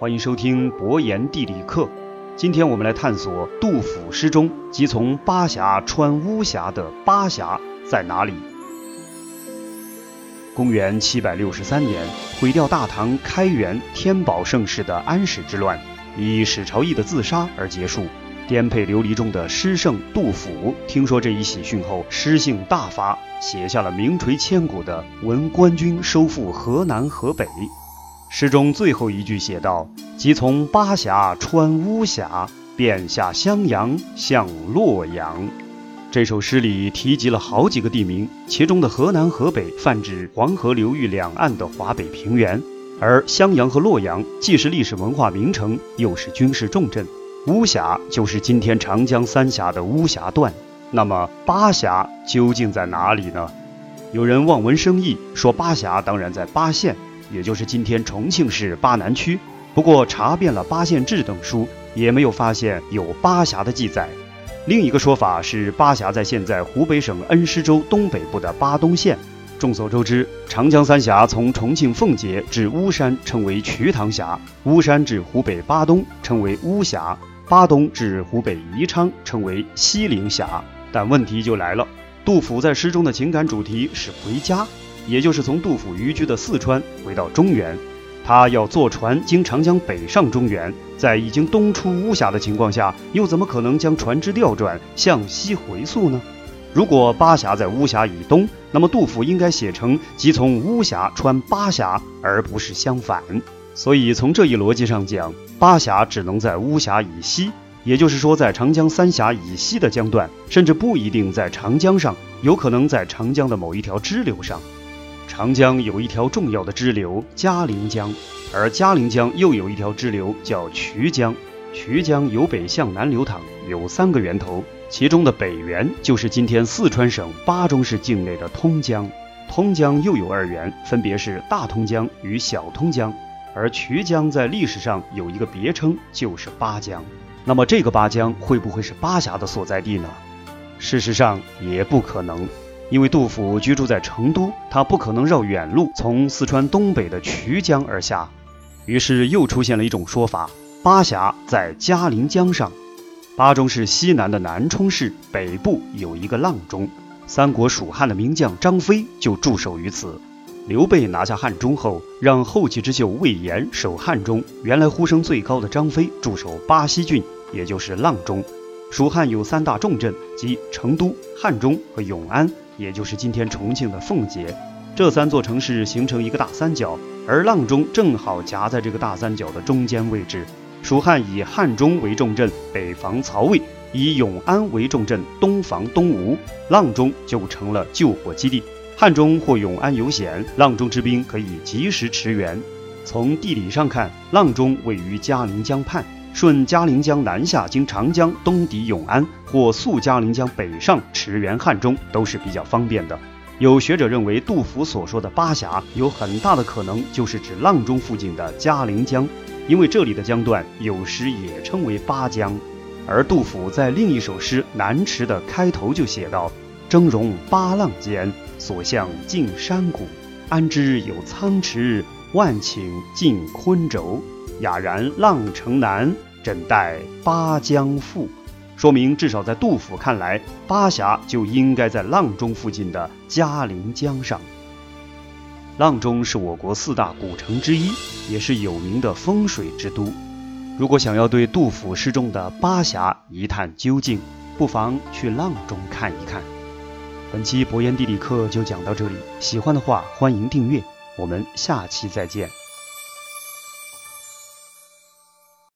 欢迎收听博言地理课。今天我们来探索杜甫诗中即从巴峡穿巫峡的巴峡在哪里。公元七百六十三年，毁掉大唐开元天宝盛世的安史之乱，以史朝义的自杀而结束。颠沛流离中的诗圣杜甫，听说这一喜讯后，诗兴大发，写下了名垂千古的《闻官军收复河南河北》。诗中最后一句写道：“即从巴峡穿巫峡，便下襄阳向洛阳。”这首诗里提及了好几个地名，其中的河南、河北泛指黄河流域两岸的华北平原，而襄阳和洛阳既是历史文化名城，又是军事重镇。巫峡就是今天长江三峡的巫峡段，那么巴峡究竟在哪里呢？有人望文生义说巴峡当然在巴县，也就是今天重庆市巴南区。不过查遍了《巴县志》等书，也没有发现有巴峡的记载。另一个说法是巴峡在现在湖北省恩施州东北部的巴东县。众所周知，长江三峡从重庆奉节至巫山称为瞿塘峡，巫山至湖北巴东称为巫峡。巴东至湖北宜昌称为西陵峡，但问题就来了。杜甫在诗中的情感主题是回家，也就是从杜甫寓居的四川回到中原。他要坐船经长江北上中原，在已经东出巫峡的情况下，又怎么可能将船只调转向西回溯呢？如果巴峡在巫峡以东，那么杜甫应该写成即从巫峡穿巴峡，而不是相反。所以从这一逻辑上讲，巴峡只能在巫峡以西，也就是说，在长江三峡以西的江段，甚至不一定在长江上，有可能在长江的某一条支流上。长江有一条重要的支流嘉陵江，而嘉陵江又有一条支流叫渠江。渠江由北向南流淌，有三个源头，其中的北源就是今天四川省巴中市境内的通江。通江又有二源，分别是大通江与小通江。而渠江在历史上有一个别称，就是巴江。那么这个巴江会不会是巴峡的所在地呢？事实上也不可能，因为杜甫居住在成都，他不可能绕远路从四川东北的渠江而下。于是又出现了一种说法：巴峡在嘉陵江上。巴中是西南的南充市，北部有一个阆中。三国蜀汉的名将张飞就驻守于此。刘备拿下汉中后，让后起之秀魏延守汉中。原来呼声最高的张飞驻守巴西郡，也就是阆中。蜀汉有三大重镇，即成都、汉中和永安，也就是今天重庆的奉节。这三座城市形成一个大三角，而阆中正好夹在这个大三角的中间位置。蜀汉以汉中为重镇，北防曹魏；以永安为重镇，东防东吴。阆中就成了救火基地。汉中或永安有险，阆中之兵可以及时驰援。从地理上看，阆中位于嘉陵江畔，顺嘉陵江南下，经长江东抵永安，或溯嘉陵江北上驰援汉中，都是比较方便的。有学者认为，杜甫所说的巴峡有很大的可能就是指阆中附近的嘉陵江，因为这里的江段有时也称为巴江。而杜甫在另一首诗《南池》的开头就写道：“峥嵘八浪间。”所向尽山谷，安知有苍池？万顷尽昆轴。哑然浪城南，枕待巴江复？说明至少在杜甫看来，巴峡就应该在阆中附近的嘉陵江上。阆中是我国四大古城之一，也是有名的风水之都。如果想要对杜甫诗中的巴峡一探究竟，不妨去阆中看一看。本期博言地理课就讲到这里，喜欢的话欢迎订阅，我们下期再见。